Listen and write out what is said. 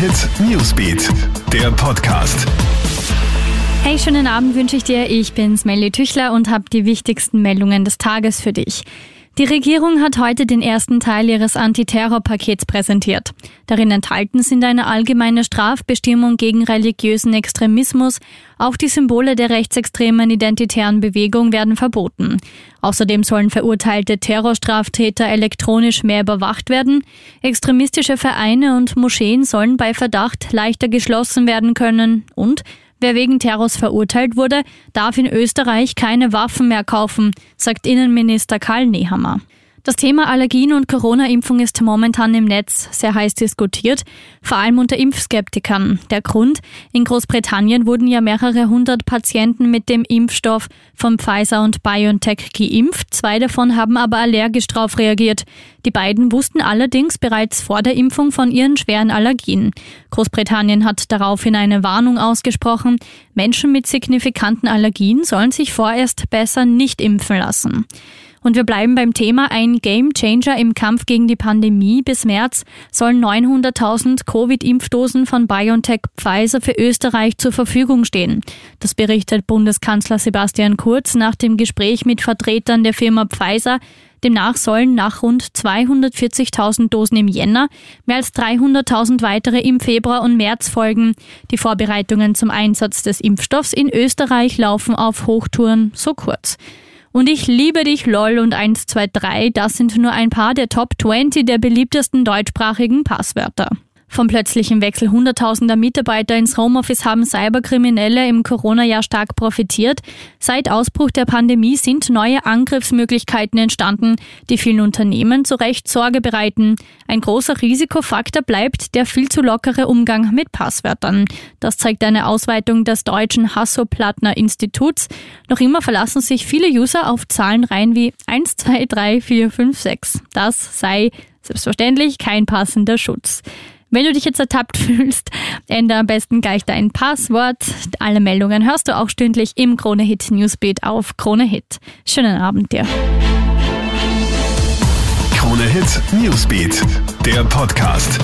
Hit Newsbeat, der Podcast. Hey, schönen Abend wünsche ich dir. Ich bin's Melly Tüchler und habe die wichtigsten Meldungen des Tages für dich. Die Regierung hat heute den ersten Teil ihres Antiterrorpakets präsentiert. Darin enthalten sind eine allgemeine Strafbestimmung gegen religiösen Extremismus. Auch die Symbole der rechtsextremen identitären Bewegung werden verboten. Außerdem sollen verurteilte Terrorstraftäter elektronisch mehr überwacht werden. Extremistische Vereine und Moscheen sollen bei Verdacht leichter geschlossen werden können. Und Wer wegen Terrors verurteilt wurde, darf in Österreich keine Waffen mehr kaufen, sagt Innenminister Karl Nehammer. Das Thema Allergien und Corona-Impfung ist momentan im Netz sehr heiß diskutiert, vor allem unter Impfskeptikern. Der Grund? In Großbritannien wurden ja mehrere hundert Patienten mit dem Impfstoff von Pfizer und BioNTech geimpft. Zwei davon haben aber allergisch darauf reagiert. Die beiden wussten allerdings bereits vor der Impfung von ihren schweren Allergien. Großbritannien hat daraufhin eine Warnung ausgesprochen. Menschen mit signifikanten Allergien sollen sich vorerst besser nicht impfen lassen. Und wir bleiben beim Thema ein Game Changer im Kampf gegen die Pandemie. Bis März sollen 900.000 Covid-Impfdosen von BioNTech Pfizer für Österreich zur Verfügung stehen. Das berichtet Bundeskanzler Sebastian Kurz nach dem Gespräch mit Vertretern der Firma Pfizer. Demnach sollen nach rund 240.000 Dosen im Jänner mehr als 300.000 weitere im Februar und März folgen. Die Vorbereitungen zum Einsatz des Impfstoffs in Österreich laufen auf Hochtouren so kurz. Und ich liebe dich, LOL und 123, das sind nur ein paar der Top 20 der beliebtesten deutschsprachigen Passwörter. Vom plötzlichen Wechsel hunderttausender Mitarbeiter ins Homeoffice haben Cyberkriminelle im Corona-Jahr stark profitiert. Seit Ausbruch der Pandemie sind neue Angriffsmöglichkeiten entstanden, die vielen Unternehmen zu Recht Sorge bereiten. Ein großer Risikofaktor bleibt der viel zu lockere Umgang mit Passwörtern. Das zeigt eine Ausweitung des deutschen Hasso-Plattner-Instituts. Noch immer verlassen sich viele User auf Zahlenreihen wie 1, 2, 3, 4, 5, 6. Das sei selbstverständlich kein passender Schutz. Wenn du dich jetzt ertappt fühlst, ändere am besten gleich dein Passwort. Alle Meldungen hörst du auch stündlich im Krone Hit Newsbeat auf Krone Hit. Schönen Abend dir. Krone Hit Newsbeat, der Podcast.